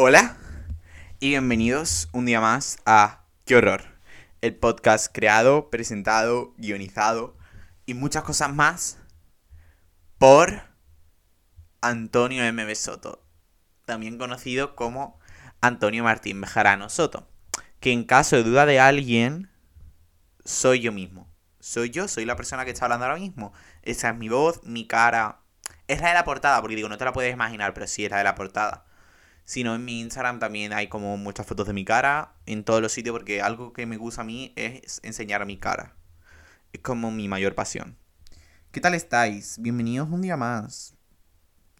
Hola y bienvenidos un día más a Qué horror, el podcast creado, presentado, guionizado y muchas cosas más por Antonio M. Soto, también conocido como Antonio Martín Bejarano Soto, que en caso de duda de alguien, soy yo mismo. Soy yo, soy la persona que está hablando ahora mismo. Esa es mi voz, mi cara. Es la de la portada, porque digo, no te la puedes imaginar, pero sí es la de la portada sino en mi Instagram también hay como muchas fotos de mi cara en todos los sitios porque algo que me gusta a mí es enseñar mi cara. Es como mi mayor pasión. ¿Qué tal estáis? Bienvenidos un día más.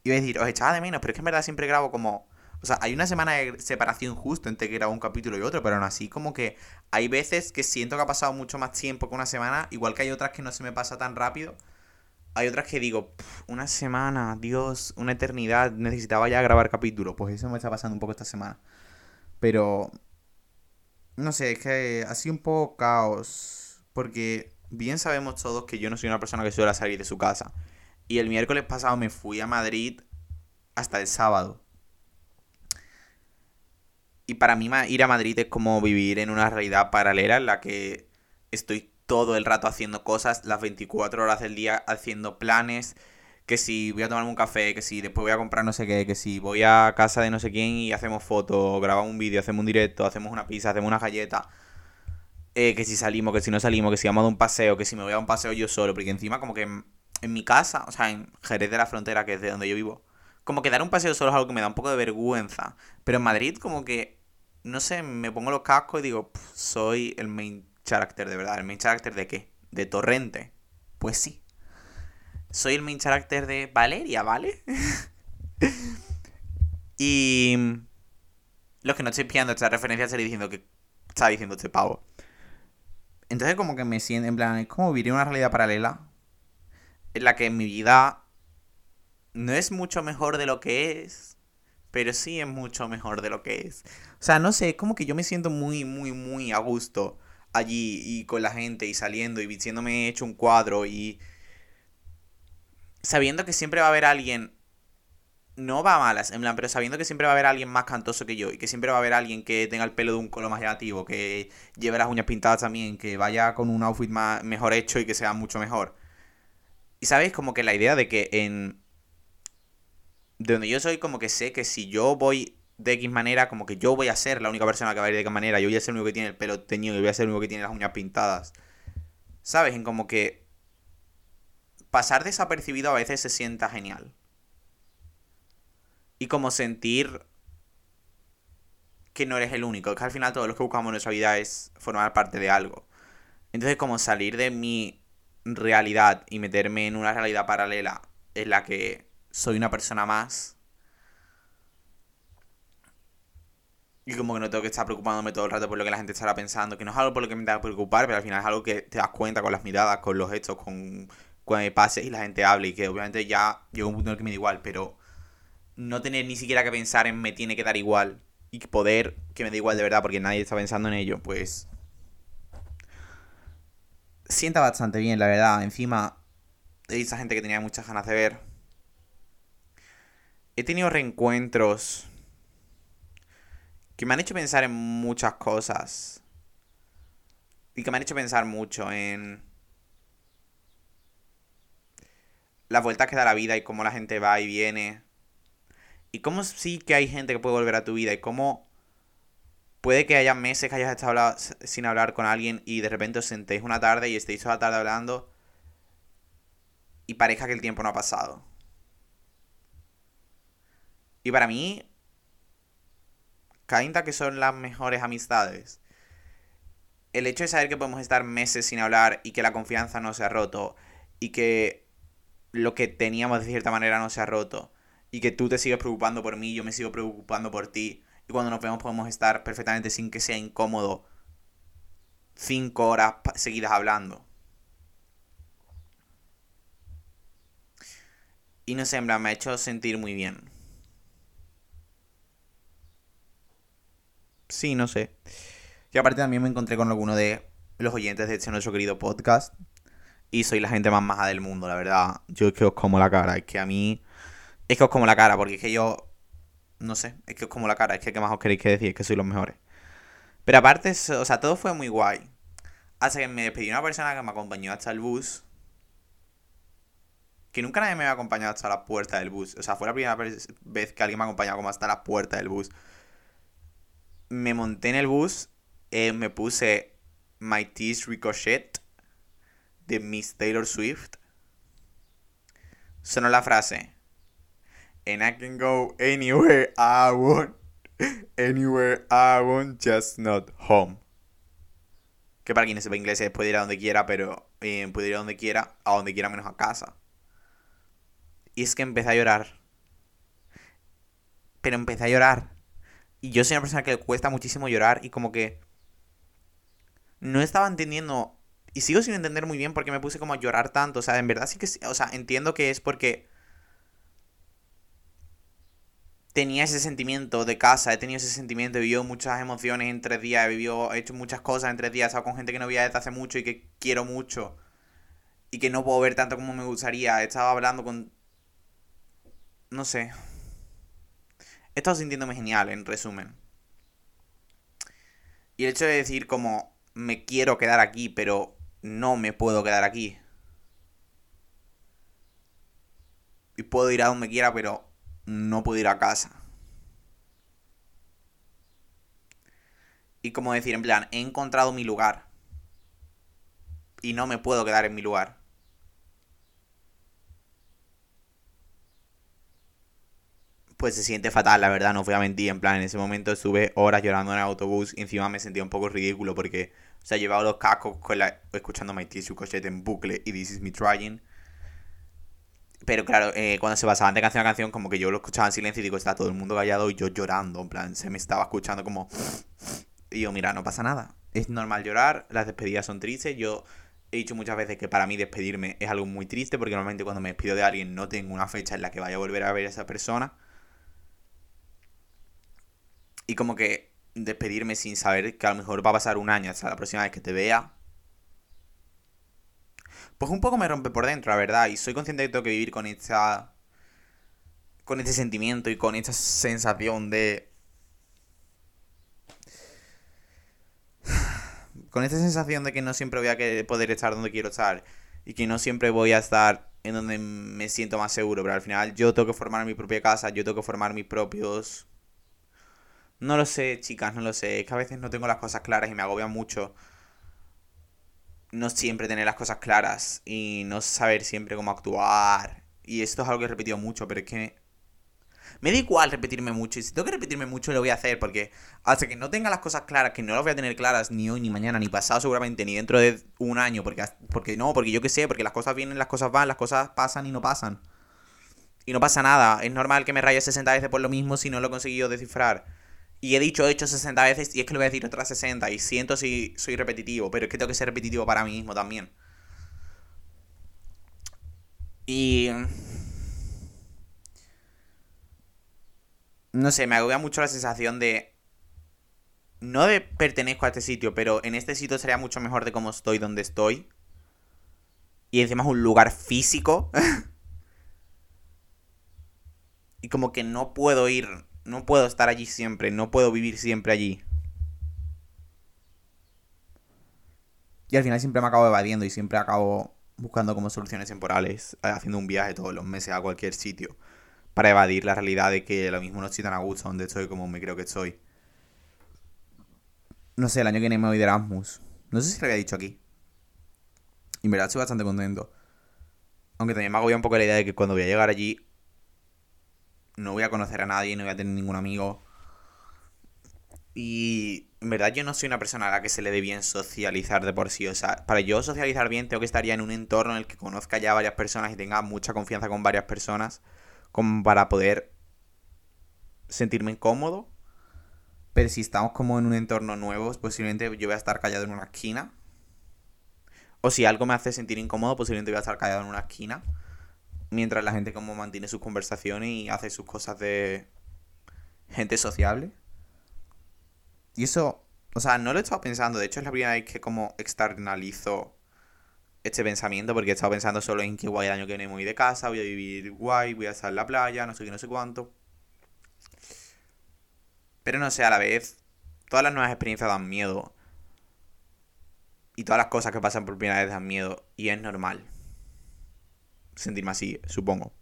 Iba a decir, os echaba de menos, pero es que en verdad siempre grabo como... O sea, hay una semana de separación justo entre que grabo un capítulo y otro, pero aún así como que hay veces que siento que ha pasado mucho más tiempo que una semana, igual que hay otras que no se me pasa tan rápido hay otras que digo, una semana, Dios, una eternidad, necesitaba ya grabar capítulos. Pues eso me está pasando un poco esta semana. Pero, no sé, es que ha sido un poco caos. Porque bien sabemos todos que yo no soy una persona que suele salir de su casa. Y el miércoles pasado me fui a Madrid hasta el sábado. Y para mí ir a Madrid es como vivir en una realidad paralela en la que estoy todo el rato haciendo cosas, las 24 horas del día haciendo planes, que si voy a tomarme un café, que si después voy a comprar no sé qué, que si voy a casa de no sé quién y hacemos fotos, grabamos un vídeo, hacemos un directo, hacemos una pizza, hacemos una galleta. Eh, que si salimos, que si no salimos, que si vamos a un paseo, que si me voy a un paseo yo solo, porque encima como que en, en mi casa, o sea, en Jerez de la Frontera, que es de donde yo vivo, como que dar un paseo solo es algo que me da un poco de vergüenza. Pero en Madrid como que, no sé, me pongo los cascos y digo, soy el main character de verdad. ¿El main character de qué? ¿De Torrente? Pues sí. Soy el main character de Valeria, ¿vale? y los que no estoy pillando esta referencia estaría diciendo que está diciendo este pavo. Entonces como que me siento, en plan, es como vivir una realidad paralela en la que mi vida no es mucho mejor de lo que es, pero sí es mucho mejor de lo que es. O sea, no sé, es como que yo me siento muy, muy, muy a gusto allí y con la gente y saliendo y vistiéndome hecho un cuadro y sabiendo que siempre va a haber alguien no va a malas, en plan, pero sabiendo que siempre va a haber alguien más cantoso que yo y que siempre va a haber alguien que tenga el pelo de un color más llamativo, que lleve las uñas pintadas también, que vaya con un outfit más, mejor hecho y que sea mucho mejor. Y sabéis, como que la idea de que en... De donde yo soy, como que sé que si yo voy de X manera, como que yo voy a ser la única persona que va a ir de X manera, yo voy a ser el único que tiene el pelo teñido, yo voy a ser el único que tiene las uñas pintadas. ¿Sabes? En como que pasar desapercibido a veces se sienta genial. Y como sentir que no eres el único, que al final todo lo que buscamos en nuestra vida es formar parte de algo. Entonces como salir de mi realidad y meterme en una realidad paralela en la que soy una persona más Y como que no tengo que estar preocupándome todo el rato por lo que la gente estará pensando, que no es algo por lo que me tenga que preocupar, pero al final es algo que te das cuenta con las miradas, con los hechos, con cuando pases y la gente hable y que obviamente ya llega un punto en el que me da igual, pero no tener ni siquiera que pensar en me tiene que dar igual y poder que me da igual de verdad porque nadie está pensando en ello, pues sienta bastante bien, la verdad. Encima, de esa gente que tenía muchas ganas de ver. He tenido reencuentros que me han hecho pensar en muchas cosas. Y que me han hecho pensar mucho en las vueltas que da la vida y cómo la gente va y viene. Y cómo sí que hay gente que puede volver a tu vida y cómo puede que haya meses que hayas estado sin hablar con alguien y de repente os sentéis una tarde y estéis toda la tarde hablando y parezca que el tiempo no ha pasado. Y para mí Cainta que son las mejores amistades. El hecho de saber que podemos estar meses sin hablar y que la confianza no se ha roto y que lo que teníamos de cierta manera no se ha roto y que tú te sigues preocupando por mí, yo me sigo preocupando por ti y cuando nos vemos podemos estar perfectamente sin que sea incómodo cinco horas seguidas hablando. Y no sé, me ha hecho sentir muy bien. Sí, no sé. Y aparte también me encontré con alguno de los oyentes de este nuestro querido podcast. Y soy la gente más maja del mundo, la verdad. Yo es que os como la cara. Es que a mí. Es que os como la cara, porque es que yo. no sé, es que es como la cara, es que ¿qué más os queréis que decir? Es que soy los mejores. Pero aparte, o sea, todo fue muy guay. Hasta que me despedí una persona que me acompañó hasta el bus. Que nunca nadie me había acompañado hasta la puerta del bus. O sea, fue la primera vez que alguien me ha acompañado como hasta la puerta del bus. Me monté en el bus, eh, me puse My Teeth Ricochet de Miss Taylor Swift. Sonó la frase. And I can go anywhere I want. Anywhere I want, just not home. Que para quien no sepa inglés es puede ir a donde quiera, pero eh, puede ir a donde quiera, a donde quiera menos a casa. Y es que empecé a llorar. Pero empecé a llorar. Y yo soy una persona que le cuesta muchísimo llorar y como que no estaba entendiendo y sigo sin entender muy bien por qué me puse como a llorar tanto. O sea, en verdad sí que, o sea, entiendo que es porque tenía ese sentimiento de casa, he tenido ese sentimiento, he vivido muchas emociones en tres días, he, vivido, he hecho muchas cosas en tres días, he estado con gente que no veía desde hace mucho y que quiero mucho y que no puedo ver tanto como me gustaría. He estado hablando con... No sé. He sintiéndome genial, en resumen. Y el hecho de decir como me quiero quedar aquí, pero no me puedo quedar aquí. Y puedo ir a donde quiera, pero no puedo ir a casa. Y como decir, en plan, he encontrado mi lugar. Y no me puedo quedar en mi lugar. Pues se siente fatal, la verdad, no fui a mentir. En plan, en ese momento estuve horas llorando en el autobús encima me sentía un poco ridículo porque o sea, llevaba los cascos con la, escuchando My Tissue Cochete en bucle y This Is Me Trying. Pero claro, eh, cuando se pasaban de canción a canción, como que yo lo escuchaba en silencio y digo, está todo el mundo callado y yo llorando. En plan, se me estaba escuchando como. Y yo, mira, no pasa nada. Es normal llorar, las despedidas son tristes. Yo he dicho muchas veces que para mí despedirme es algo muy triste porque normalmente cuando me despido de alguien no tengo una fecha en la que vaya a volver a ver a esa persona. Y como que despedirme sin saber que a lo mejor va a pasar un año hasta la próxima vez que te vea. Pues un poco me rompe por dentro, la verdad. Y soy consciente de que tengo que vivir con esta. con este sentimiento y con esta sensación de. con esta sensación de que no siempre voy a poder estar donde quiero estar. Y que no siempre voy a estar en donde me siento más seguro. Pero al final yo tengo que formar mi propia casa, yo tengo que formar mis propios no lo sé, chicas, no lo sé. Es que a veces no tengo las cosas claras y me agobia mucho no siempre tener las cosas claras y no saber siempre cómo actuar. Y esto es algo que he repetido mucho, pero es que me da igual repetirme mucho. Y si tengo que repetirme mucho, lo voy a hacer. Porque hasta que no tenga las cosas claras, que no las voy a tener claras ni hoy, ni mañana, ni pasado seguramente, ni dentro de un año. Porque, porque no, porque yo qué sé, porque las cosas vienen, las cosas van, las cosas pasan y no pasan. Y no pasa nada. Es normal que me raye 60 veces por lo mismo si no lo he conseguido descifrar. Y he dicho, he hecho 60 veces y es que lo voy a decir otras 60 y siento si soy repetitivo, pero es que tengo que ser repetitivo para mí mismo también. Y... No sé, me agobia mucho la sensación de... No de pertenezco a este sitio, pero en este sitio sería mucho mejor de cómo estoy, donde estoy. Y encima es un lugar físico. y como que no puedo ir no puedo estar allí siempre, no puedo vivir siempre allí. Y al final siempre me acabo evadiendo y siempre acabo buscando como soluciones temporales, eh, haciendo un viaje todos los meses a cualquier sitio, para evadir la realidad de que lo mismo no estoy tan a gusto donde estoy como me creo que estoy. No sé, el año que viene me voy de Erasmus. No sé si lo había dicho aquí. Y en verdad estoy bastante contento. Aunque también me agobia un poco la idea de que cuando voy a llegar allí no voy a conocer a nadie, no voy a tener ningún amigo. Y en verdad yo no soy una persona a la que se le dé bien socializar de por sí. O sea, para yo socializar bien tengo que estar ya en un entorno en el que conozca ya varias personas y tenga mucha confianza con varias personas. Como para poder sentirme incómodo. Pero si estamos como en un entorno nuevo, posiblemente yo voy a estar callado en una esquina. O si algo me hace sentir incómodo, posiblemente voy a estar callado en una esquina mientras la gente como mantiene sus conversaciones y hace sus cosas de gente sociable. Y eso, o sea, no lo he estado pensando, de hecho es la primera vez que como externalizo este pensamiento porque he estado pensando solo en que guay el año que viene muy de casa, voy a vivir guay, voy a estar en la playa, no sé qué, no sé cuánto. Pero no sé, a la vez, todas las nuevas experiencias dan miedo. Y todas las cosas que pasan por primera vez dan miedo. Y es normal. Sentirme así, supongo.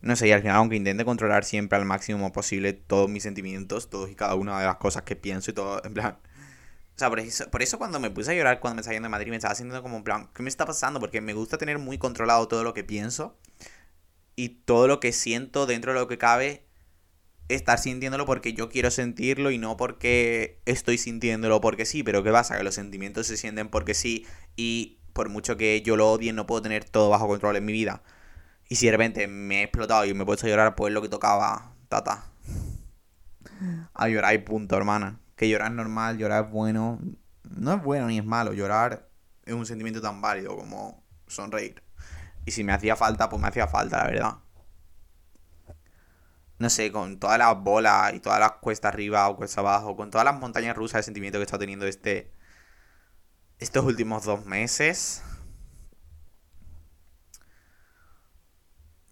No sé, y al final, aunque intente controlar siempre al máximo posible todos mis sentimientos, todos y cada una de las cosas que pienso y todo, en plan. O sea, por eso, por eso cuando me puse a llorar cuando me yendo de Madrid, me estaba sintiendo como en plan, ¿qué me está pasando? Porque me gusta tener muy controlado todo lo que pienso y todo lo que siento dentro de lo que cabe, estar sintiéndolo porque yo quiero sentirlo y no porque estoy sintiéndolo porque sí. Pero ¿qué pasa? Que los sentimientos se sienten porque sí y por mucho que yo lo odie, no puedo tener todo bajo control en mi vida. Y si de repente me he explotado y me he puesto a llorar, pues lo que tocaba, tata. A llorar y punto, hermana. Que llorar es normal, llorar es bueno. No es bueno ni es malo, llorar es un sentimiento tan válido como sonreír. Y si me hacía falta, pues me hacía falta, la verdad. No sé, con todas las bolas y todas las cuestas arriba o cuestas abajo, con todas las montañas rusas de sentimiento que estado teniendo este. Estos últimos dos meses.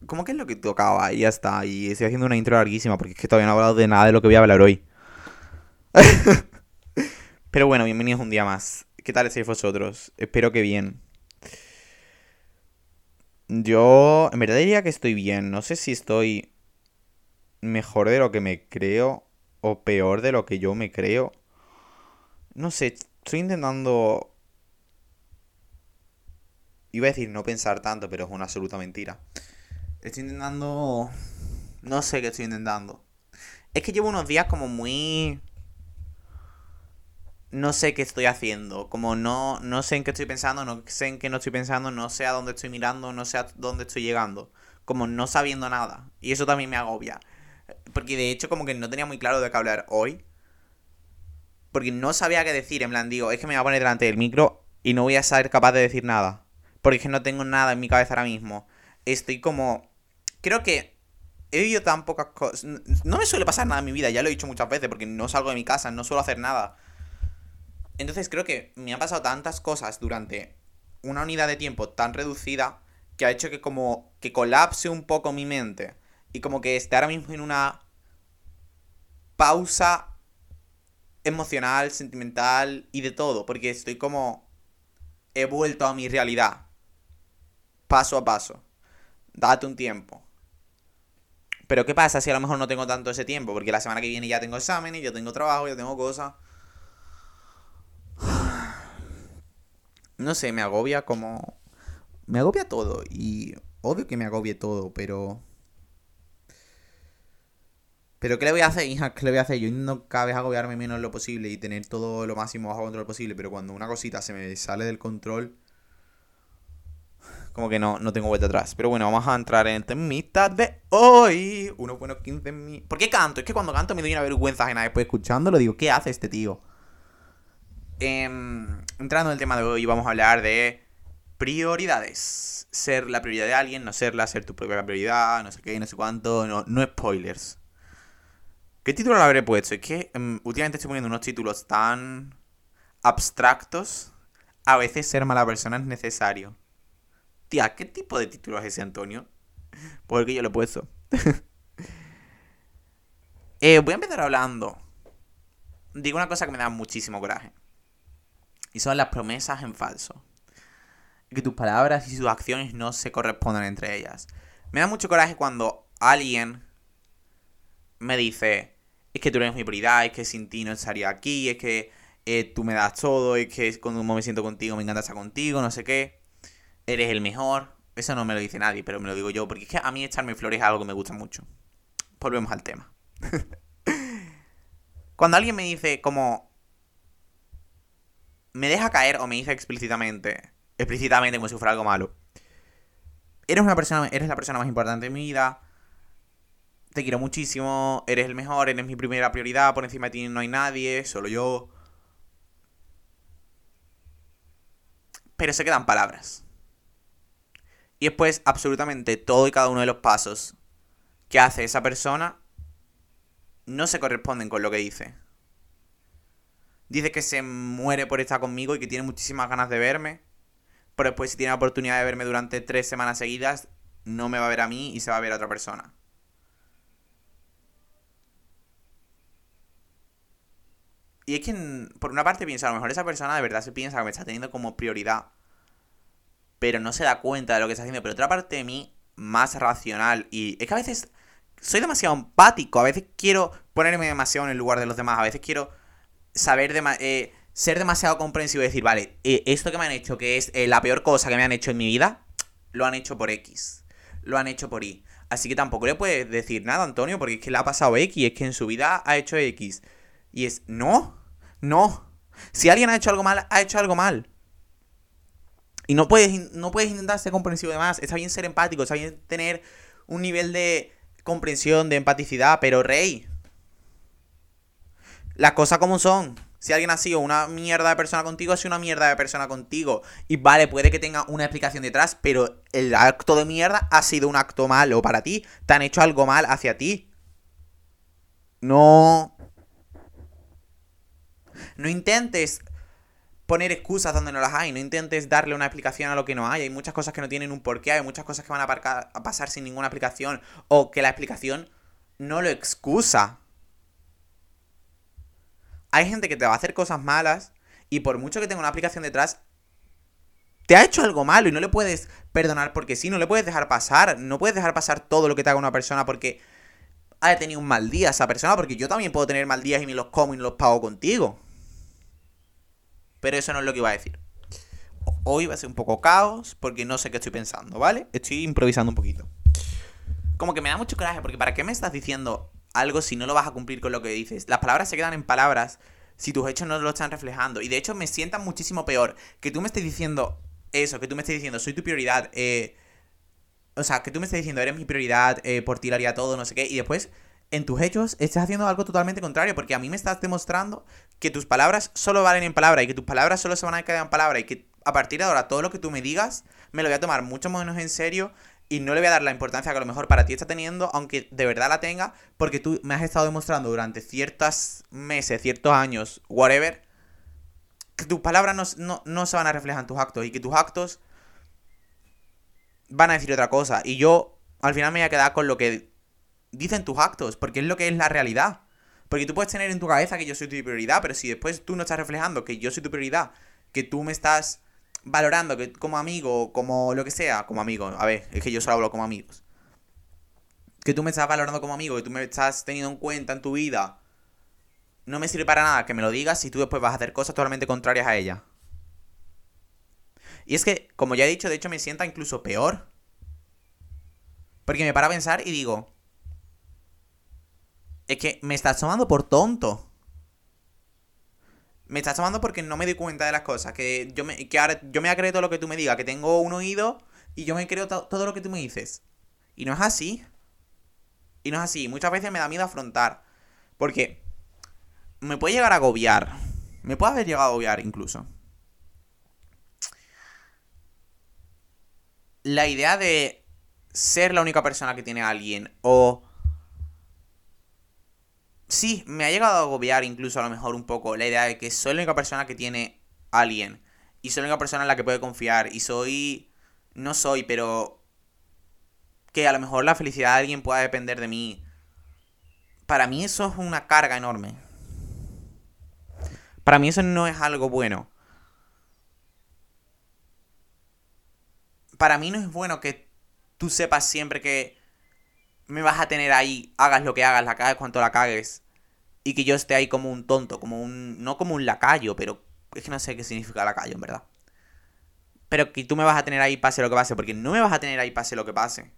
¿Cómo que es lo que tocaba? Y ya está. Y estoy haciendo una intro larguísima porque es que todavía no he hablado de nada de lo que voy a hablar hoy. Pero bueno, bienvenidos un día más. ¿Qué tal estáis vosotros? Espero que bien. Yo en verdad diría que estoy bien. No sé si estoy mejor de lo que me creo o peor de lo que yo me creo. No sé, estoy intentando... Iba a decir no pensar tanto, pero es una absoluta mentira. Estoy intentando... No sé qué estoy intentando. Es que llevo unos días como muy... No sé qué estoy haciendo. Como no, no sé en qué estoy pensando, no sé en qué no estoy pensando, no sé a dónde estoy mirando, no sé a dónde estoy llegando. Como no sabiendo nada. Y eso también me agobia. Porque de hecho como que no tenía muy claro de qué hablar hoy. Porque no sabía qué decir. En plan, digo, es que me voy a poner delante del micro y no voy a ser capaz de decir nada. Porque es que no tengo nada en mi cabeza ahora mismo. Estoy como creo que he vivido tan pocas cosas. No me suele pasar nada en mi vida, ya lo he dicho muchas veces, porque no salgo de mi casa, no suelo hacer nada. Entonces creo que me han pasado tantas cosas durante una unidad de tiempo tan reducida que ha hecho que como que colapse un poco mi mente y como que esté ahora mismo en una pausa emocional, sentimental y de todo, porque estoy como he vuelto a mi realidad paso a paso. Date un tiempo. Pero ¿qué pasa si a lo mejor no tengo tanto ese tiempo? Porque la semana que viene ya tengo exámenes, ya tengo trabajo, ya tengo cosas. No sé, me agobia como... Me agobia todo y obvio que me agobie todo, pero... Pero ¿qué le voy a hacer, hija? ¿Qué le voy a hacer? Yo no cada vez agobiarme menos lo posible y tener todo lo máximo bajo control posible, pero cuando una cosita se me sale del control, como que no, no tengo vuelta atrás. Pero bueno, vamos a entrar en el temita de hoy. Unos buenos 15 minutos. ¿Por qué canto? Es que cuando canto me doy una vergüenza ajena. Después escuchándolo digo, ¿qué hace este tío? Em, entrando en el tema de hoy, vamos a hablar de prioridades. Ser la prioridad de alguien, no serla, ser tu propia prioridad, no sé qué, no sé cuánto. No, no spoilers. ¿Qué título le habré puesto? Es que um, últimamente estoy poniendo unos títulos tan abstractos. A veces ser mala persona es necesario. Tía, ¿qué tipo de título es ese, Antonio? Porque yo lo he puesto. eh, voy a empezar hablando. Digo una cosa que me da muchísimo coraje. Y son las promesas en falso. Que tus palabras y sus acciones no se corresponden entre ellas. Me da mucho coraje cuando alguien me dice, es que tú eres mi prioridad, es que sin ti no estaría aquí, es que eh, tú me das todo, es que cuando me siento contigo me encanta estar contigo, no sé qué eres el mejor. Eso no me lo dice nadie, pero me lo digo yo, porque es que a mí echarme flores es algo que me gusta mucho. Volvemos al tema. Cuando alguien me dice como... Me deja caer o me dice explícitamente, explícitamente como si fuera algo malo. Eres una persona, eres la persona más importante de mi vida. Te quiero muchísimo, eres el mejor, eres mi primera prioridad, por encima de ti no hay nadie, solo yo. Pero se quedan palabras. Y después absolutamente todo y cada uno de los pasos que hace esa persona no se corresponden con lo que dice. Dice que se muere por estar conmigo y que tiene muchísimas ganas de verme. Pero después si tiene la oportunidad de verme durante tres semanas seguidas, no me va a ver a mí y se va a ver a otra persona. Y es que, por una parte, pienso, a lo mejor esa persona de verdad se piensa que me está teniendo como prioridad. Pero no se da cuenta de lo que está haciendo. Pero otra parte de mí, más racional. Y es que a veces soy demasiado empático. A veces quiero ponerme demasiado en el lugar de los demás. A veces quiero saber de, eh, ser demasiado comprensivo y decir, vale, eh, esto que me han hecho, que es eh, la peor cosa que me han hecho en mi vida, lo han hecho por X. Lo han hecho por Y. Así que tampoco le puedes decir nada, Antonio, porque es que le ha pasado X, es que en su vida ha hecho X. Y es, no, no. Si alguien ha hecho algo mal, ha hecho algo mal. Y no puedes, no puedes intentar ser comprensivo de más. Está bien ser empático, está bien tener un nivel de comprensión, de empaticidad, pero rey. Las cosas como son. Si alguien ha sido una mierda de persona contigo, ha sido una mierda de persona contigo. Y vale, puede que tenga una explicación detrás, pero el acto de mierda ha sido un acto malo para ti. Te han hecho algo mal hacia ti. No. No intentes poner excusas donde no las hay. No intentes darle una explicación a lo que no hay. Hay muchas cosas que no tienen un porqué. Hay muchas cosas que van a, pasar sin ninguna explicación. O que la explicación no lo excusa hay gente que te va a hacer cosas malas y por mucho que tenga una aplicación detrás, te ha hecho algo malo y no le puedes perdonar porque sí, no le puedes dejar pasar, no puedes dejar pasar todo lo que te haga una persona porque haya tenido un mal día esa persona, porque yo también puedo tener mal días y me los como y no los pago contigo. Pero eso no es lo que iba a decir. Hoy va a ser un poco caos porque no sé qué estoy pensando, ¿vale? Estoy improvisando un poquito. Como que me da mucho coraje porque ¿para qué me estás diciendo algo si no lo vas a cumplir con lo que dices. Las palabras se quedan en palabras si tus hechos no lo están reflejando. Y de hecho me sienta muchísimo peor que tú me estés diciendo eso, que tú me estés diciendo, soy tu prioridad. Eh, o sea, que tú me estés diciendo, eres mi prioridad, eh, por ti lo haría todo, no sé qué. Y después, en tus hechos, estás haciendo algo totalmente contrario. Porque a mí me estás demostrando que tus palabras solo valen en palabra y que tus palabras solo se van a quedar en palabra y que a partir de ahora todo lo que tú me digas me lo voy a tomar mucho menos en serio y no le voy a dar la importancia que a lo mejor para ti está teniendo, aunque de verdad la tenga, porque tú me has estado demostrando durante ciertos meses, ciertos años, whatever, que tus palabras no, se van a reflejar en tus actos y que tus actos van a decir otra cosa. Y yo al final me voy a quedar con lo que dicen tus actos, porque es lo que es la realidad. Porque tú puedes tener en tu cabeza que yo soy tu prioridad, pero si después tú no estás reflejando que yo soy tu prioridad, que tú me estás valorando que como amigo, como lo que sea, como amigo, a ver, es que yo solo hablo como amigos. Que tú me estás valorando como amigo, que tú me estás teniendo en cuenta en tu vida. No me sirve para nada que me lo digas si tú después vas a hacer cosas totalmente contrarias a ella. Y es que, como ya he dicho, de hecho me sienta incluso peor. Porque me para a pensar y digo, es que me estás tomando por tonto me estás tomando porque no me doy cuenta de las cosas. Que yo me, que ahora yo me todo lo que tú me digas, que tengo un oído y yo me creo todo lo que tú me dices. Y no es así. Y no es así. Muchas veces me da miedo afrontar. Porque me puede llegar a agobiar. Me puede haber llegado a agobiar incluso. La idea de ser la única persona que tiene a alguien o sí, me ha llegado a agobiar incluso a lo mejor un poco la idea de que soy la única persona que tiene alguien. Y soy la única persona en la que puede confiar. Y soy... No soy, pero... Que a lo mejor la felicidad de alguien pueda depender de mí. Para mí eso es una carga enorme. Para mí eso no es algo bueno. Para mí no es bueno que tú sepas siempre que me vas a tener ahí, hagas lo que hagas, la cagues cuanto la cagues. Y que yo esté ahí como un tonto, como un. No como un lacayo, pero es que no sé qué significa lacayo, en verdad. Pero que tú me vas a tener ahí pase lo que pase, porque no me vas a tener ahí pase lo que pase.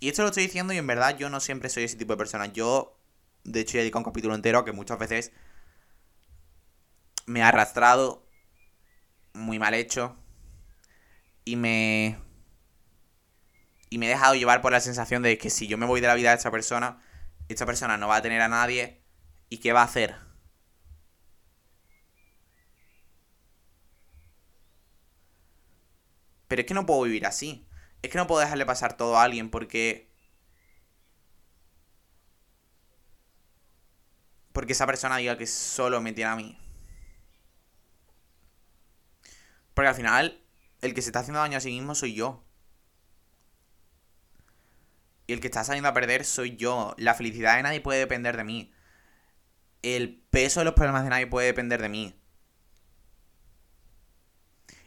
Y esto lo estoy diciendo y en verdad yo no siempre soy ese tipo de persona. Yo, de hecho, he dedicado un capítulo entero que muchas veces me ha arrastrado, muy mal hecho, y me y me he dejado llevar por la sensación de que si yo me voy de la vida de esta persona, esta persona no va a tener a nadie y ¿qué va a hacer? Pero es que no puedo vivir así. Es que no puedo dejarle pasar todo a alguien porque... Porque esa persona diga que solo me tiene a mí. Porque al final, el que se está haciendo daño a sí mismo soy yo. Y el que está saliendo a perder soy yo. La felicidad de nadie puede depender de mí. El peso de los problemas de nadie puede depender de mí.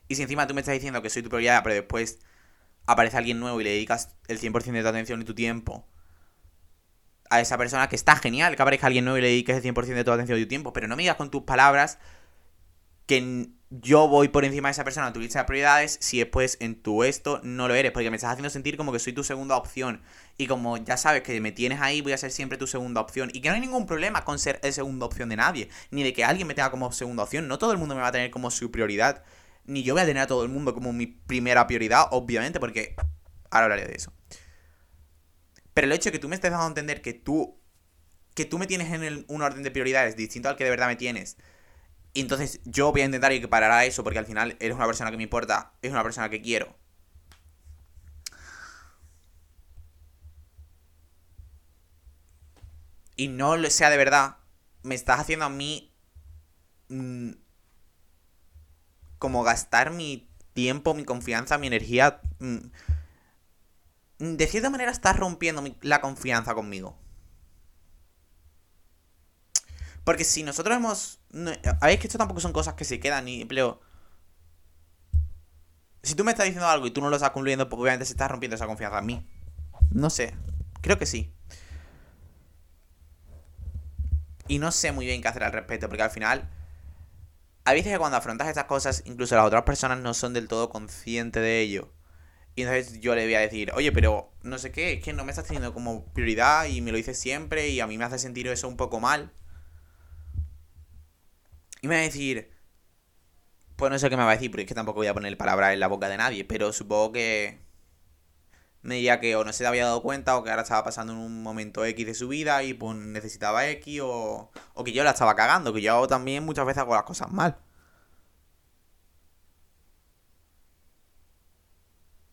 Y si encima tú me estás diciendo que soy tu prioridad, pero después aparece alguien nuevo y le dedicas el 100% de tu atención y tu tiempo a esa persona, que está genial que aparezca alguien nuevo y le dediques el 100% de tu atención y tu tiempo, pero no me digas con tus palabras que yo voy por encima de esa persona en tu lista de prioridades si después en tu esto no lo eres, porque me estás haciendo sentir como que soy tu segunda opción. Y como ya sabes que me tienes ahí, voy a ser siempre tu segunda opción. Y que no hay ningún problema con ser el segunda opción de nadie, ni de que alguien me tenga como segunda opción. No todo el mundo me va a tener como su prioridad ni yo voy a tener a todo el mundo como mi primera prioridad, obviamente, porque ahora hablaré de eso. Pero el hecho de que tú me estés dando a entender que tú, que tú me tienes en un orden de prioridades distinto al que de verdad me tienes, entonces yo voy a intentar equiparar a eso porque al final eres una persona que me importa, es una persona que quiero. Y no lo sea de verdad, me estás haciendo a mí mm, como gastar mi tiempo, mi confianza, mi energía. Mm, de cierta manera estás rompiendo la confianza conmigo. Porque si nosotros hemos... a ver, que esto tampoco son cosas que se quedan ni empleo. Si tú me estás diciendo algo y tú no lo estás concluyendo, pues obviamente se está rompiendo esa confianza en mí. No sé. Creo que sí. Y no sé muy bien qué hacer al respecto, porque al final hay veces que cuando afrontas estas cosas, incluso las otras personas no son del todo conscientes de ello. Y entonces yo le voy a decir, oye, pero no sé qué, es que no me estás teniendo como prioridad y me lo dices siempre y a mí me hace sentir eso un poco mal. Me va a decir, pues no sé qué me va a decir, porque es que tampoco voy a poner palabras en la boca de nadie, pero supongo que me diría que o no se había dado cuenta o que ahora estaba pasando en un momento X de su vida y pues necesitaba X o, o que yo la estaba cagando, que yo también muchas veces hago las cosas mal.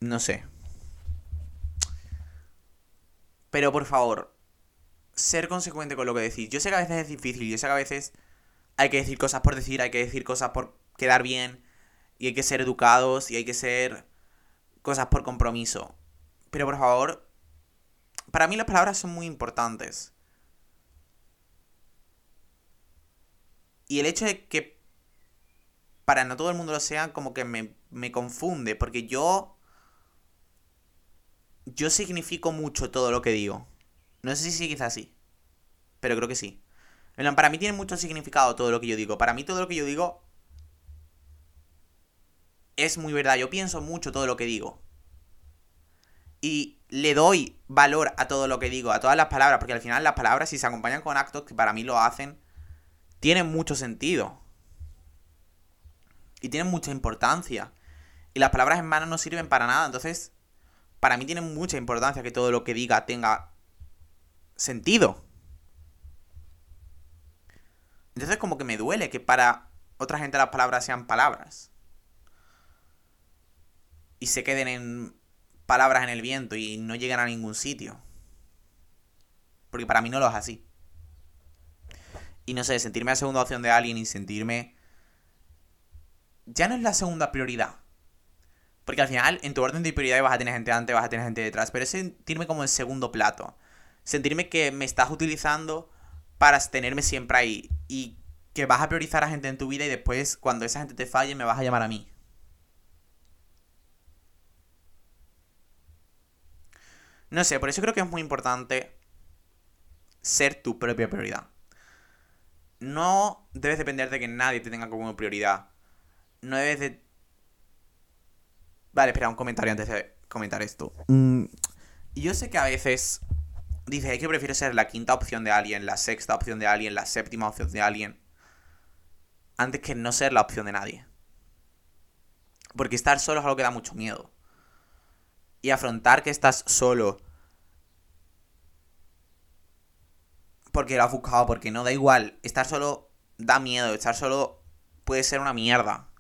No sé. Pero por favor, ser consecuente con lo que decís. Yo sé que a veces es difícil, yo sé que a veces hay que decir cosas por decir, hay que decir cosas por quedar bien, y hay que ser educados, y hay que ser cosas por compromiso. Pero por favor, para mí las palabras son muy importantes. Y el hecho de que para no todo el mundo lo sea, como que me, me confunde, porque yo... Yo significo mucho todo lo que digo. No sé si sí, quizás sí. Pero creo que sí. Para mí tiene mucho significado todo lo que yo digo. Para mí todo lo que yo digo es muy verdad. Yo pienso mucho todo lo que digo y le doy valor a todo lo que digo, a todas las palabras, porque al final las palabras, si se acompañan con actos que para mí lo hacen, tienen mucho sentido. Y tienen mucha importancia. Y las palabras en mano no sirven para nada. Entonces, para mí tiene mucha importancia que todo lo que diga tenga sentido. Entonces, como que me duele que para otra gente las palabras sean palabras. Y se queden en palabras en el viento y no llegan a ningún sitio. Porque para mí no lo es así. Y no sé, sentirme a segunda opción de alguien y sentirme... Ya no es la segunda prioridad. Porque al final, en tu orden de prioridades vas a tener gente antes, vas a tener gente detrás. Pero es sentirme como en segundo plato. Sentirme que me estás utilizando para tenerme siempre ahí. Y que vas a priorizar a gente en tu vida y después, cuando esa gente te falle, me vas a llamar a mí. No sé, por eso creo que es muy importante ser tu propia prioridad. No debes depender de que nadie te tenga como prioridad. No debes de... Vale, espera, un comentario antes de comentar esto. Mm, yo sé que a veces dices, es que prefiero ser la quinta opción de alguien, la sexta opción de alguien, la séptima opción de alguien, antes que no ser la opción de nadie. Porque estar solo es algo que da mucho miedo. Y afrontar que estás solo porque lo has buscado, porque no da igual. Estar solo da miedo, estar solo puede ser una mierda.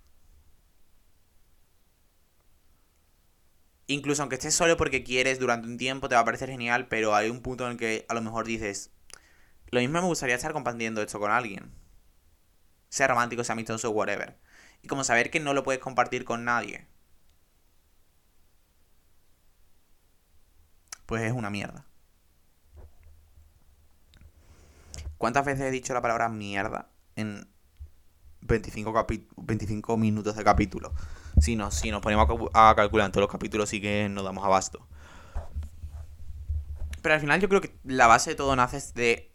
Incluso aunque estés solo porque quieres durante un tiempo te va a parecer genial, pero hay un punto en el que a lo mejor dices, lo mismo me gustaría estar compartiendo esto con alguien. Sea romántico, sea amistoso, whatever. Y como saber que no lo puedes compartir con nadie. pues es una mierda. ¿Cuántas veces he dicho la palabra mierda en 25, 25 minutos de capítulo? Si, no, si nos ponemos a calcular en todos los capítulos, sí que nos damos abasto. Pero al final yo creo que la base de todo nace de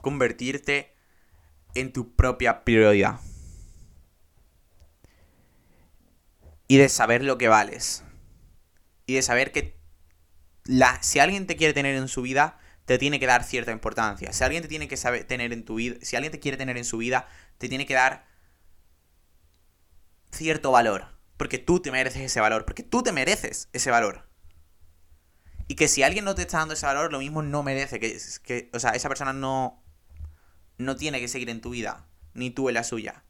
convertirte en tu propia prioridad. Y de saber lo que vales. Y de saber que la, si alguien te quiere tener en su vida, te tiene que dar cierta importancia. Si alguien te tiene que saber tener en tu vida, si alguien te quiere tener en su vida, te tiene que dar cierto valor. Porque tú te mereces ese valor. Porque tú te mereces ese valor. Y que si alguien no te está dando ese valor, lo mismo no merece. Que, que, o sea, esa persona no, no tiene que seguir en tu vida. Ni tú en la suya.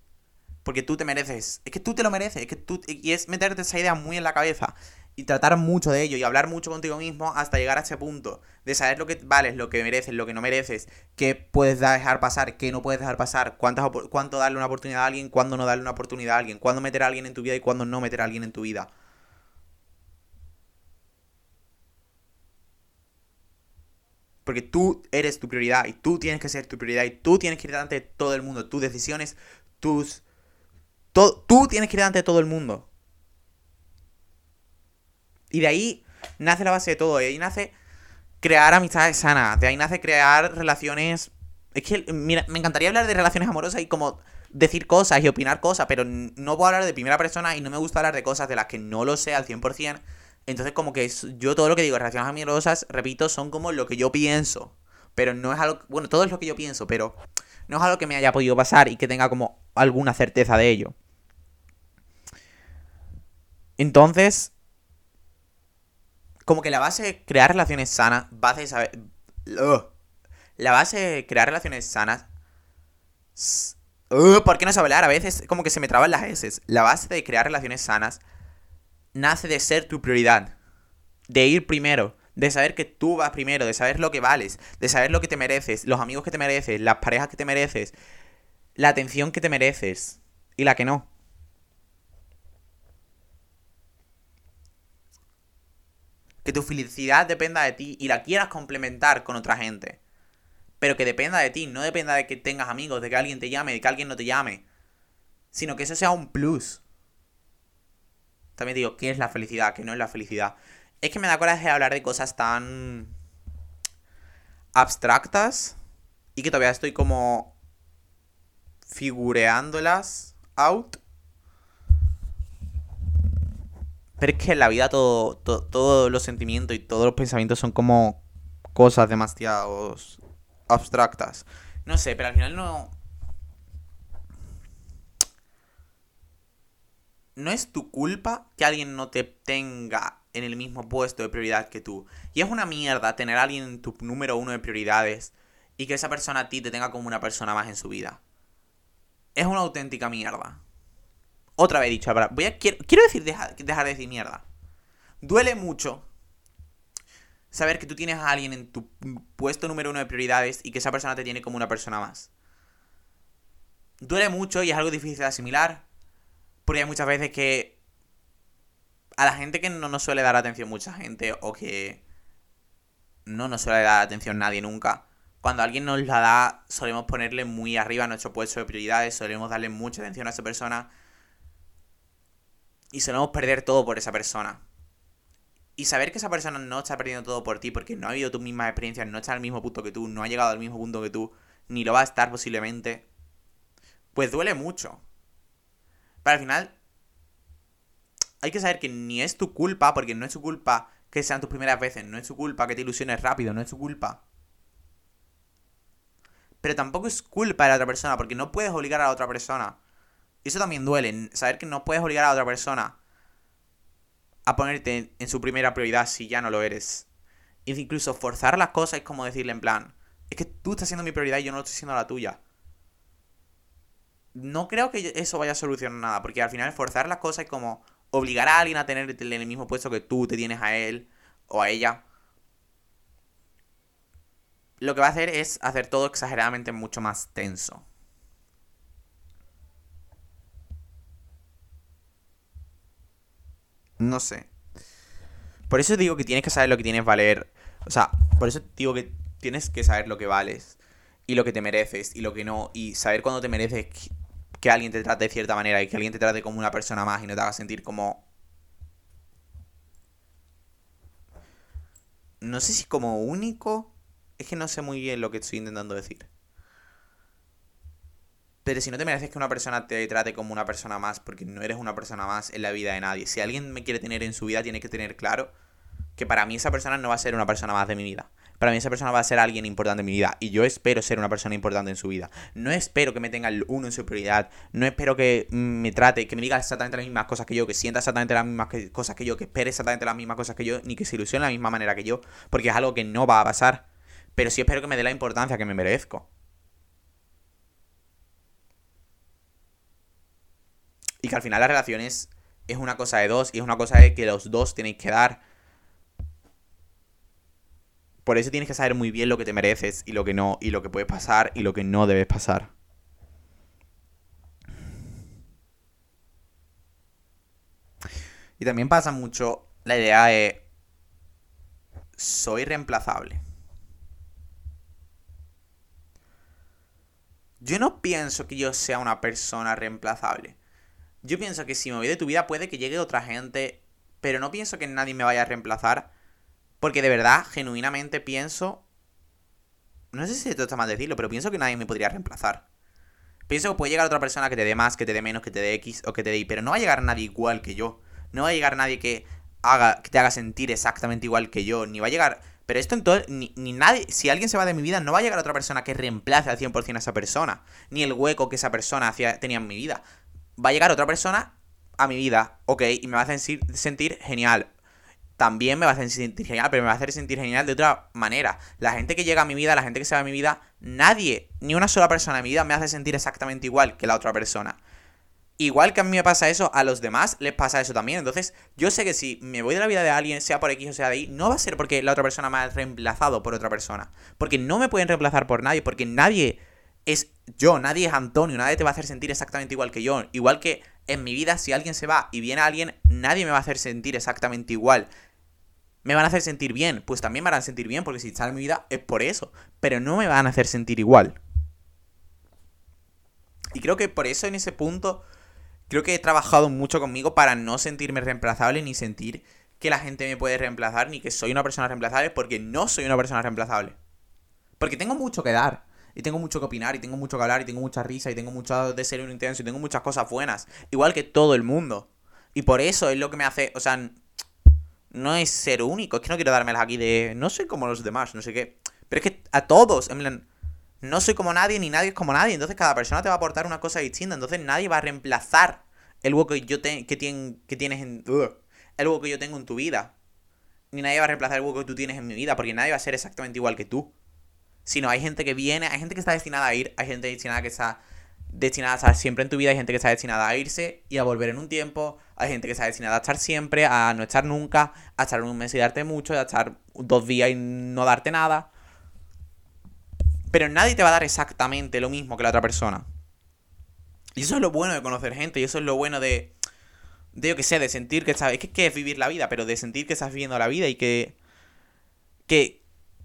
Porque tú te mereces. Es que tú te lo mereces. Es que tú, y es meterte esa idea muy en la cabeza. Y tratar mucho de ello. Y hablar mucho contigo mismo hasta llegar a ese punto. De saber lo que vales, lo que mereces, lo que no mereces. Qué puedes dejar pasar, qué no puedes dejar pasar. Cuánto darle una oportunidad a alguien, cuándo no darle una oportunidad a alguien. Cuándo meter a alguien en tu vida y cuándo no meter a alguien en tu vida. Porque tú eres tu prioridad y tú tienes que ser tu prioridad y tú tienes que ir delante de todo el mundo. Tus decisiones, tus tú tienes que ir delante de todo el mundo. Y de ahí nace la base de todo. De ahí nace crear amistades sanas. De ahí nace crear relaciones. Es que, mira, me encantaría hablar de relaciones amorosas y como decir cosas y opinar cosas, pero no puedo hablar de primera persona y no me gusta hablar de cosas de las que no lo sé al 100%. Entonces, como que yo todo lo que digo relaciones amorosas, repito, son como lo que yo pienso. Pero no es algo. Bueno, todo es lo que yo pienso, pero no es algo que me haya podido pasar y que tenga como alguna certeza de ello. Entonces, como que la base de crear relaciones sanas, base saber... la base de crear relaciones sanas... ¿Por qué no sabe hablar? A veces como que se me traban las S. La base de crear relaciones sanas nace de ser tu prioridad. De ir primero. De saber que tú vas primero. De saber lo que vales. De saber lo que te mereces. Los amigos que te mereces. Las parejas que te mereces. La atención que te mereces. Y la que no. Que tu felicidad dependa de ti y la quieras complementar con otra gente. Pero que dependa de ti, no dependa de que tengas amigos, de que alguien te llame, de que alguien no te llame. Sino que eso sea un plus. También digo, ¿qué es la felicidad? ¿Qué no es la felicidad? Es que me da coraje hablar de cosas tan abstractas y que todavía estoy como figureándolas out. Pero es que en la vida todo, todos los sentimientos y todos los pensamientos son como cosas demasiado abstractas. No sé, pero al final no... No es tu culpa que alguien no te tenga en el mismo puesto de prioridad que tú. Y es una mierda tener a alguien en tu número uno de prioridades y que esa persona a ti te tenga como una persona más en su vida. Es una auténtica mierda. Otra vez dicho, voy a, quiero, decir, dejar, dejar de decir mierda. Duele mucho saber que tú tienes a alguien en tu puesto número uno de prioridades y que esa persona te tiene como una persona más. Duele mucho y es algo difícil de asimilar. Porque hay muchas veces que a la gente que no nos suele dar atención mucha gente o que no nos suele dar atención nadie nunca. Cuando alguien nos la da, solemos ponerle muy arriba a nuestro puesto de prioridades, solemos darle mucha atención a esa persona y solemos perder todo por esa persona. Y saber que esa persona no está perdiendo todo por ti porque no ha habido tus mismas experiencias, no está al mismo punto que tú, no ha llegado al mismo punto que tú, ni lo va a estar posiblemente, pues duele mucho. Pero al final, hay que saber que ni es tu culpa, porque no es su culpa que sean tus primeras veces, no es su culpa que te ilusiones rápido, no es su culpa. Pero tampoco es culpa de la otra persona, porque no puedes obligar a la otra persona eso también duele, saber que no puedes obligar a otra persona a ponerte en su primera prioridad si ya no lo eres. Incluso forzar las cosas es como decirle en plan, es que tú estás siendo mi prioridad y yo no estoy siendo la tuya. No creo que eso vaya a solucionar nada, porque al final forzar las cosas es como obligar a alguien a tener en el mismo puesto que tú te tienes a él o a ella. Lo que va a hacer es hacer todo exageradamente mucho más tenso. No sé. Por eso digo que tienes que saber lo que tienes valer. O sea, por eso digo que tienes que saber lo que vales y lo que te mereces y lo que no. Y saber cuándo te mereces que alguien te trate de cierta manera y que alguien te trate como una persona más y no te haga sentir como... No sé si como único. Es que no sé muy bien lo que estoy intentando decir. Pero si no te mereces que una persona te trate como una persona más, porque no eres una persona más en la vida de nadie. Si alguien me quiere tener en su vida, tiene que tener claro que para mí esa persona no va a ser una persona más de mi vida. Para mí esa persona va a ser alguien importante en mi vida. Y yo espero ser una persona importante en su vida. No espero que me tenga el uno en su prioridad. No espero que me trate, que me diga exactamente las mismas cosas que yo, que sienta exactamente las mismas cosas que yo, que espere exactamente las mismas cosas que yo, ni que se ilusione de la misma manera que yo. Porque es algo que no va a pasar. Pero sí espero que me dé la importancia que me merezco. Y que al final las relaciones es una cosa de dos y es una cosa de que los dos tenéis que dar por eso tienes que saber muy bien lo que te mereces y lo que no, y lo que puede pasar y lo que no debes pasar. Y también pasa mucho la idea de soy reemplazable. Yo no pienso que yo sea una persona reemplazable. Yo pienso que si me voy de tu vida puede que llegue otra gente, pero no pienso que nadie me vaya a reemplazar porque de verdad, genuinamente pienso. No sé si esto está mal decirlo, pero pienso que nadie me podría reemplazar. Pienso que puede llegar otra persona que te dé más, que te dé menos, que te dé X o que te dé Y, pero no va a llegar nadie igual que yo. No va a llegar nadie que haga, que te haga sentir exactamente igual que yo. Ni va a llegar. Pero esto entonces, ni, ni nadie, si alguien se va de mi vida, no va a llegar otra persona que reemplace al 100% a esa persona. Ni el hueco que esa persona tenía en mi vida. Va a llegar otra persona a mi vida, ok, y me va a hacer sentir genial también me va a hacer sentir genial, pero me va a hacer sentir genial de otra manera. La gente que llega a mi vida, la gente que se va a mi vida, nadie, ni una sola persona en mi vida me hace sentir exactamente igual que la otra persona. Igual que a mí me pasa eso, a los demás les pasa eso también. Entonces, yo sé que si me voy de la vida de alguien, sea por X o sea de Y, no va a ser porque la otra persona me ha reemplazado por otra persona. Porque no me pueden reemplazar por nadie, porque nadie es yo, nadie es Antonio, nadie te va a hacer sentir exactamente igual que yo. Igual que en mi vida, si alguien se va y viene alguien, nadie me va a hacer sentir exactamente igual me van a hacer sentir bien. Pues también me a sentir bien porque si está en mi vida es por eso. Pero no me van a hacer sentir igual. Y creo que por eso en ese punto, creo que he trabajado mucho conmigo para no sentirme reemplazable ni sentir que la gente me puede reemplazar ni que soy una persona reemplazable porque no soy una persona reemplazable. Porque tengo mucho que dar. Y tengo mucho que opinar, y tengo mucho que hablar, y tengo mucha risa, y tengo mucho de ser un intenso, y tengo muchas cosas buenas. Igual que todo el mundo. Y por eso es lo que me hace, o sea, no es ser único. Es que no quiero dármelas aquí de. No soy como los demás, no sé qué. Pero es que a todos, en plan. No soy como nadie, ni nadie es como nadie. Entonces cada persona te va a aportar una cosa distinta. Entonces nadie va a reemplazar el hueco que, yo que, que tienes en. el hueco que yo tengo en tu vida. Ni nadie va a reemplazar el hueco que tú tienes en mi vida. Porque nadie va a ser exactamente igual que tú. Sino hay gente que viene, hay gente que está destinada a ir, hay gente destinada que está destinada a estar siempre en tu vida, hay gente que está destinada a irse y a volver en un tiempo, hay gente que está destinada a estar siempre, a no estar nunca, a estar un mes y darte mucho, a estar dos días y no darte nada. Pero nadie te va a dar exactamente lo mismo que la otra persona. Y eso es lo bueno de conocer gente, y eso es lo bueno de, de yo que sé, de sentir que sabes, que, que es vivir la vida, pero de sentir que estás viviendo la vida y que, que,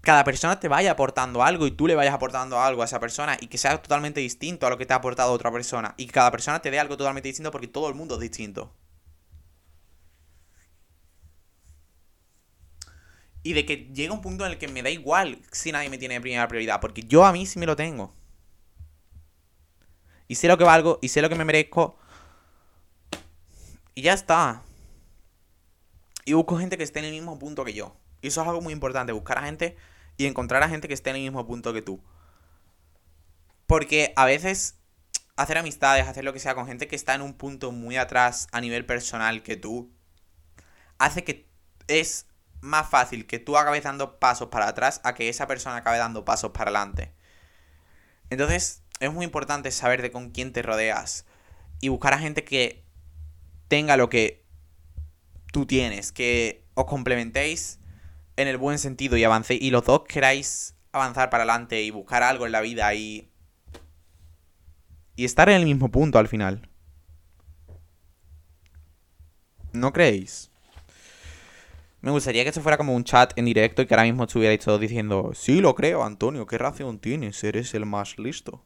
cada persona te vaya aportando algo y tú le vayas aportando algo a esa persona y que sea totalmente distinto a lo que te ha aportado otra persona y que cada persona te dé algo totalmente distinto porque todo el mundo es distinto. Y de que llega un punto en el que me da igual si nadie me tiene primera prioridad, porque yo a mí sí me lo tengo. Y sé lo que valgo y sé lo que me merezco. Y ya está. Y busco gente que esté en el mismo punto que yo. Y eso es algo muy importante, buscar a gente y encontrar a gente que esté en el mismo punto que tú. Porque a veces hacer amistades, hacer lo que sea con gente que está en un punto muy atrás a nivel personal que tú, hace que es más fácil que tú acabes dando pasos para atrás a que esa persona acabe dando pasos para adelante. Entonces, es muy importante saber de con quién te rodeas y buscar a gente que tenga lo que tú tienes, que os complementéis en el buen sentido y avancéis y los dos queráis avanzar para adelante y buscar algo en la vida y y estar en el mismo punto al final. ¿No creéis? Me gustaría que esto fuera como un chat en directo y que ahora mismo estuvierais todos diciendo, sí, lo creo, Antonio, qué razón tienes, eres el más listo.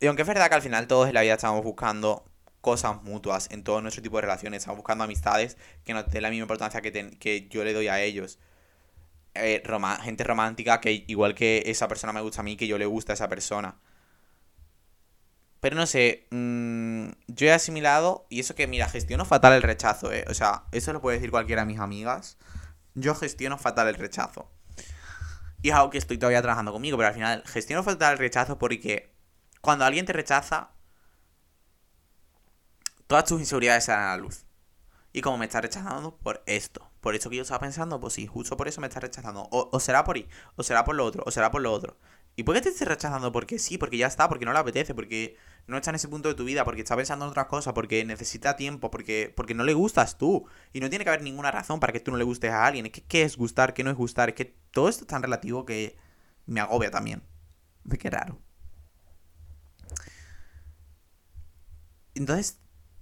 Y aunque es verdad que al final todos en la vida estamos buscando cosas mutuas en todo nuestro tipo de relaciones, estamos buscando amistades que nos den la misma importancia que, que yo le doy a ellos. Eh, gente romántica que igual que esa persona me gusta a mí, que yo le gusta a esa persona. Pero no sé, mm, yo he asimilado, y eso que, mira, gestiono fatal el rechazo, ¿eh? O sea, eso lo puede decir cualquiera de mis amigas. Yo gestiono fatal el rechazo. Y es algo que estoy todavía trabajando conmigo, pero al final gestiono fatal el rechazo porque cuando alguien te rechaza, todas tus inseguridades a la luz. Y como me está rechazando por esto, por eso que yo estaba pensando, pues sí, justo por eso me está rechazando. O, o será por ahí, o será por lo otro, o será por lo otro. ¿Y por qué te estés rechazando? Porque sí, porque ya está, porque no le apetece, porque no está en ese punto de tu vida, porque está pensando en otras cosas, porque necesita tiempo, porque, porque no le gustas tú. Y no tiene que haber ninguna razón para que tú no le gustes a alguien. Es que qué es gustar, qué no es gustar. Es que todo esto es tan relativo que me agobia también. Qué raro. Entonces,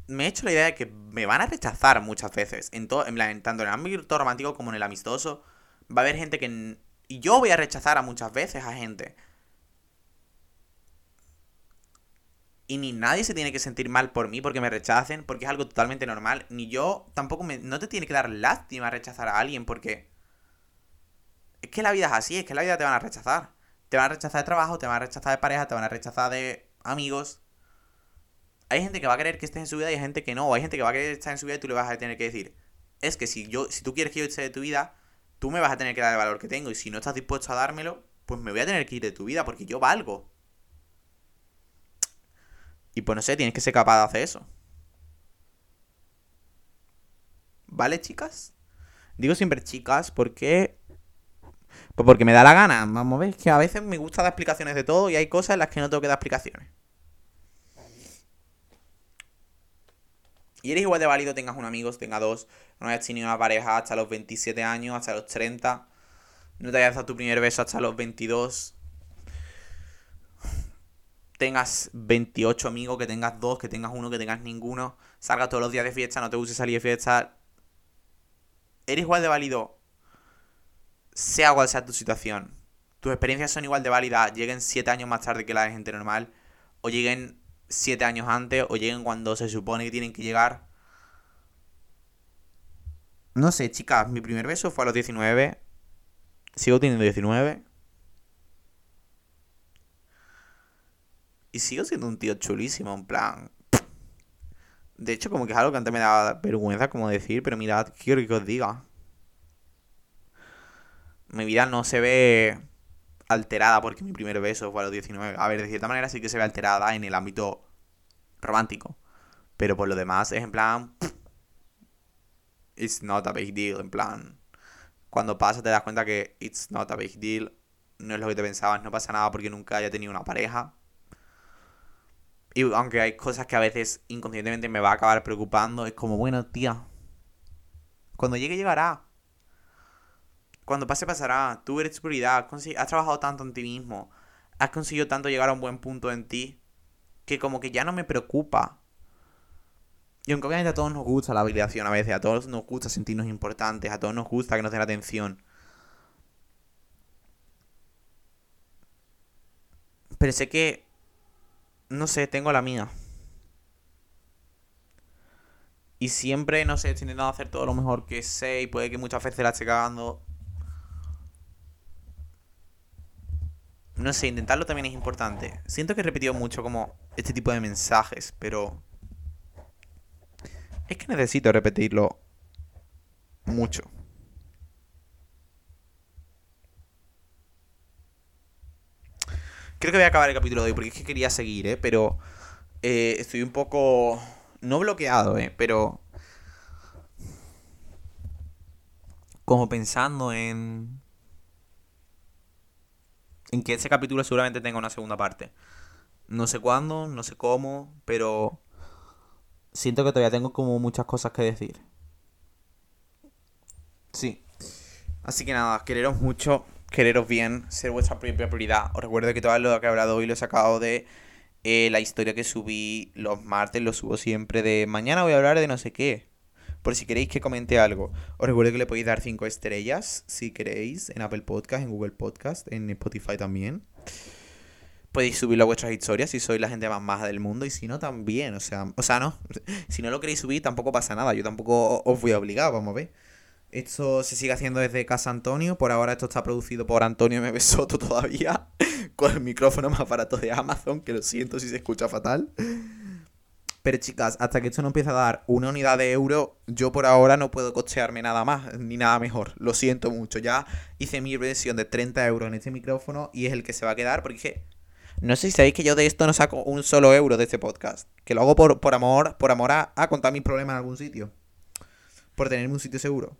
me he hecho la idea de que me van a rechazar muchas veces. En todo, en tanto en el ámbito romántico como en el amistoso. Va a haber gente que. Y yo voy a rechazar a muchas veces a gente. Y ni nadie se tiene que sentir mal por mí porque me rechacen, porque es algo totalmente normal. Ni yo tampoco me... No te tiene que dar lástima rechazar a alguien porque... Es que la vida es así, es que la vida te van a rechazar. Te van a rechazar de trabajo, te van a rechazar de pareja, te van a rechazar de amigos. Hay gente que va a querer que estés en su vida y hay gente que no. Hay gente que va a querer estar en su vida y tú le vas a tener que decir, es que si yo, si tú quieres que yo esté de tu vida, tú me vas a tener que dar el valor que tengo. Y si no estás dispuesto a dármelo, pues me voy a tener que ir de tu vida porque yo valgo. Y pues no sé, tienes que ser capaz de hacer eso. ¿Vale, chicas? Digo siempre chicas porque... Pues porque me da la gana. Vamos a ver, que a veces me gusta dar explicaciones de todo y hay cosas en las que no tengo que dar explicaciones. Y eres igual de válido, tengas un amigo, tengas dos, no hayas tenido una pareja hasta los 27 años, hasta los 30, no te hayas dado tu primer beso hasta los 22, tengas 28 amigos, que tengas dos, que tengas uno, que tengas ninguno, salgas todos los días de fiesta, no te guste salir de fiesta, eres igual de válido, sea cual sea tu situación. Tus experiencias son igual de válidas, lleguen 7 años más tarde que la de gente normal, o lleguen 7 años antes, o lleguen cuando se supone que tienen que llegar. No sé, chicas, mi primer beso fue a los 19. Sigo teniendo 19. Y sigo siendo un tío chulísimo, en plan. De hecho, como que es algo que antes me daba vergüenza como decir, pero mirad, quiero que os diga. Mi vida no se ve alterada porque mi primer beso fue a los 19. A ver, de cierta manera sí que se ve alterada en el ámbito romántico. Pero por lo demás es en plan. It's not a big deal. En plan. Cuando pasa te das cuenta que it's not a big deal. No es lo que te pensabas, no pasa nada porque nunca haya tenido una pareja. Y aunque hay cosas que a veces inconscientemente me va a acabar preocupando, es como, bueno, tía, cuando llegue llegará. Cuando pase pasará. Tú eres tu prioridad. Has trabajado tanto en ti mismo. Has conseguido tanto llegar a un buen punto en ti. Que como que ya no me preocupa. Y aunque obviamente a todos nos gusta la validación a veces. A todos nos gusta sentirnos importantes. A todos nos gusta que nos den atención. Pero sé que no sé, tengo la mía. Y siempre, no sé, estoy intentando hacer todo lo mejor que sé y puede que muchas veces la esté cagando. No sé, intentarlo también es importante. Siento que he repetido mucho como este tipo de mensajes, pero... Es que necesito repetirlo mucho. Creo que voy a acabar el capítulo de hoy porque es que quería seguir, ¿eh? Pero eh, estoy un poco... No bloqueado, ¿eh? Pero... Como pensando en... En que ese capítulo seguramente tenga una segunda parte. No sé cuándo, no sé cómo, pero... Siento que todavía tengo como muchas cosas que decir. Sí. Así que nada, quereros mucho quereros bien, ser vuestra propia prioridad. Os recuerdo que todo lo que he hablado hoy lo he sacado de eh, la historia que subí los martes, lo subo siempre de mañana voy a hablar de no sé qué. Por si queréis que comente algo. Os recuerdo que le podéis dar 5 estrellas si queréis en Apple Podcast, en Google Podcast, en Spotify también. Podéis subirlo a vuestras historias si sois la gente más maja del mundo y si no también, o sea, o sea, no, si no lo queréis subir tampoco pasa nada, yo tampoco os voy a obligar, vamos a ver. Esto se sigue haciendo desde Casa Antonio. Por ahora esto está producido por Antonio M. Soto todavía. Con el micrófono más barato de Amazon, que lo siento si se escucha fatal. Pero chicas, hasta que esto no empiece a dar una unidad de euro, yo por ahora no puedo costearme nada más, ni nada mejor. Lo siento mucho. Ya hice mi inversión de 30 euros en este micrófono y es el que se va a quedar porque no sé si sabéis que yo de esto no saco un solo euro de este podcast. Que lo hago por, por amor, por amor a, a contar mis problemas en algún sitio. Por tenerme un sitio seguro.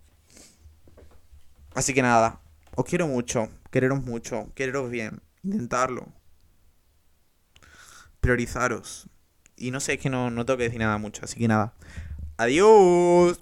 Así que nada, os quiero mucho, quereros mucho, quereros bien, intentarlo. Priorizaros. Y no sé, es que no, no tengo que nada mucho, así que nada. Adiós.